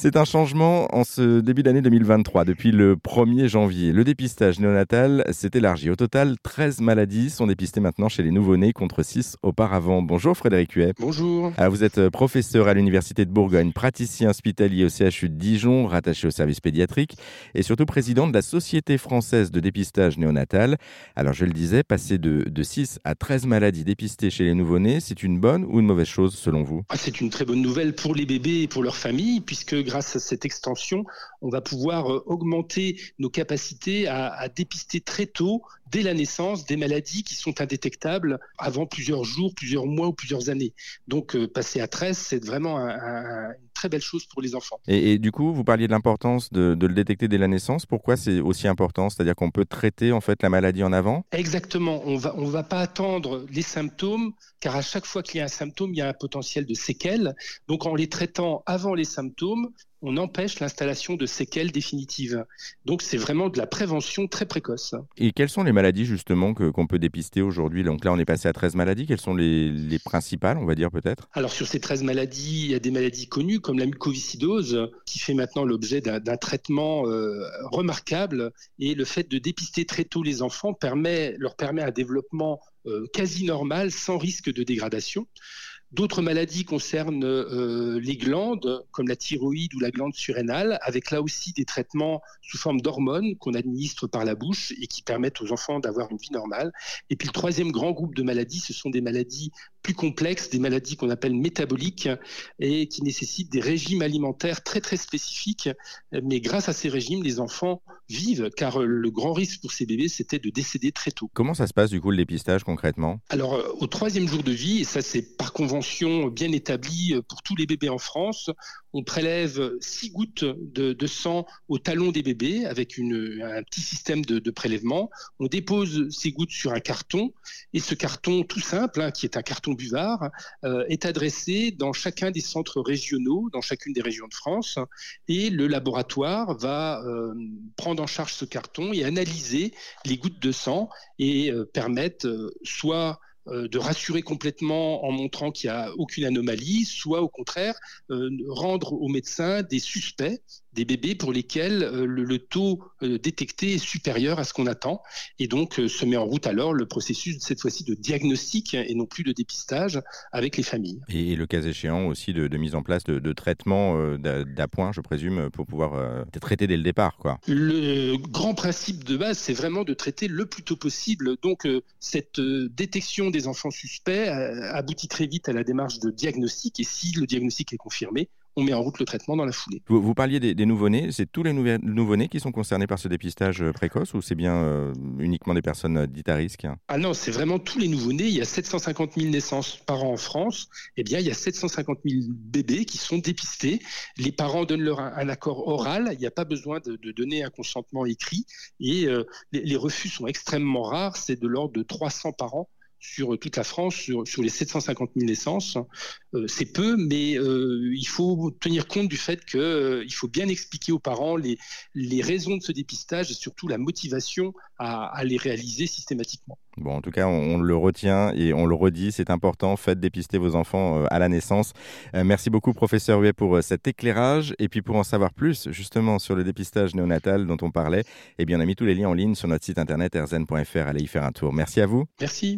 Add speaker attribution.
Speaker 1: C'est un changement en ce début d'année 2023. Depuis le 1er janvier, le dépistage néonatal s'est élargi. Au total, 13 maladies sont dépistées maintenant chez les nouveau-nés contre 6 auparavant. Bonjour Frédéric Huet.
Speaker 2: Bonjour.
Speaker 1: Alors, vous êtes professeur à l'Université de Bourgogne, praticien hospitalier au CHU de Dijon, rattaché au service pédiatrique et surtout président de la Société française de dépistage néonatal. Alors je le disais, passer de, de 6 à 13 maladies dépistées chez les nouveau-nés, c'est une bonne ou une mauvaise chose selon vous?
Speaker 2: Ah, C'est une très bonne nouvelle pour les bébés et pour leurs familles, puisque grâce à cette extension, on va pouvoir euh, augmenter nos capacités à, dépister très tôt dès la naissance des maladies qui sont indétectables avant plusieurs jours, plusieurs mois ou plusieurs années. Donc euh, passer à 13, c'est vraiment un, très belle chose pour les enfants.
Speaker 1: Et, et du coup, vous parliez de l'importance de, de, le détecter dès la naissance. Pourquoi c'est aussi important? C'est-à-dire qu'on peut traiter en fait la maladie en avant?
Speaker 2: Exactement. On va on va pas attendre les symptômes, car à chaque fois qu'il y a un symptôme, il y a un potentiel de séquelles. Donc en les traitant avant les symptômes, on empêche l'installation de séquelles définitives. Donc c'est vraiment de la prévention très précoce.
Speaker 1: Et quelles sont les maladies justement qu'on peut dépister aujourd'hui? Donc là on est passé à 13 maladies, quelles sont les, les principales on va dire peut-être?
Speaker 2: Alors sur ces 13 maladies, il y a des maladies connues comme la mucoviscidose qui fait maintenant l'objet d'un, d'un traitement euh, remarquable et le fait de dépister très tôt les enfants permet, leur permet un développement euh, quasi normal sans risque de dégradation. D'autres maladies concernent euh, les glandes, comme la thyroïde ou la glande surrénale, avec là aussi des traitements sous forme d'hormones qu'on administre par la bouche et qui permettent aux enfants d'avoir une vie normale. Et puis le troisième grand groupe de maladies, ce sont des maladies plus complexes, des maladies qu'on appelle métaboliques et qui nécessitent des régimes alimentaires très très spécifiques. Mais grâce à ces régimes, les enfants vivent, car le grand risque pour ces bébés, c'était de décéder très tôt.
Speaker 1: Comment ça se passe du coup le dépistage concrètement?
Speaker 2: Alors au troisième jour de vie, et ça c'est par convention bien établie pour tous les bébés en France, on prélève six gouttes de, sang au talon des bébés avec un petit système de, prélèvement. On dépose ces gouttes sur un carton et ce carton tout simple, hein, qui est un carton buvard, euh, est adressé dans chacun des centres régionaux, dans chacune des régions de France, et le laboratoire va euh, prendre en charge ce carton et analyser les gouttes de sang et euh, permettre soit de rassurer complètement en montrant qu'il n'y a aucune anomalie, soit au contraire euh, rendre aux médecins des suspects des bébés pour lesquels euh, le, le, taux euh, détecté est supérieur à ce qu'on attend. Et donc euh, se met en route alors le processus, cette fois-ci, de diagnostic et non plus de dépistage avec les familles.
Speaker 1: Et, le cas échéant aussi de, de mise en place de, de traitement d'appoint, je présume, pour pouvoir euh, traiter dès le départ. Quoi.
Speaker 2: Le grand principe de base, c'est vraiment de traiter le plus tôt possible. Donc cette détection des enfants suspects aboutit très vite à la démarche de diagnostic. Et si le diagnostic est confirmé, on met en route le traitement dans la foulée.
Speaker 1: Vous, vous parliez des, des nouveau-nés, c'est tous les nouveau-nés qui sont concernés par ce dépistage précoce ou c'est bien euh, uniquement des personnes dites à risque?
Speaker 2: Ah non, c'est vraiment tous les nouveau-nés. Il y a 750 000 naissances par an en France. Eh bien, il y a 750 000 bébés qui sont dépistés. Les parents donnent leur un, un accord oral. Il n'y a pas besoin de, de, donner un consentement écrit. Et euh, les, les refus sont extrêmement rares. C'est de l'ordre de 300 par an sur toute la France, sur, sur les 750 000 naissances. Euh, c'est peu, mais euh, il faut tenir compte du fait qu'il euh, faut bien expliquer aux parents les, les raisons de ce dépistage et surtout la motivation à, à les réaliser systématiquement.
Speaker 1: Bon, en tout cas, on, on, le retient et on le redit, c'est important, faites dépister vos enfants à la naissance. Merci beaucoup, professeur Huet, pour cet éclairage. Et puis, pour en savoir plus, justement, sur le dépistage néonatal dont on parlait, eh bien, on a mis tous les liens en ligne sur notre site internet rzn.fr. Allez y faire un tour. Merci à vous.
Speaker 2: Merci.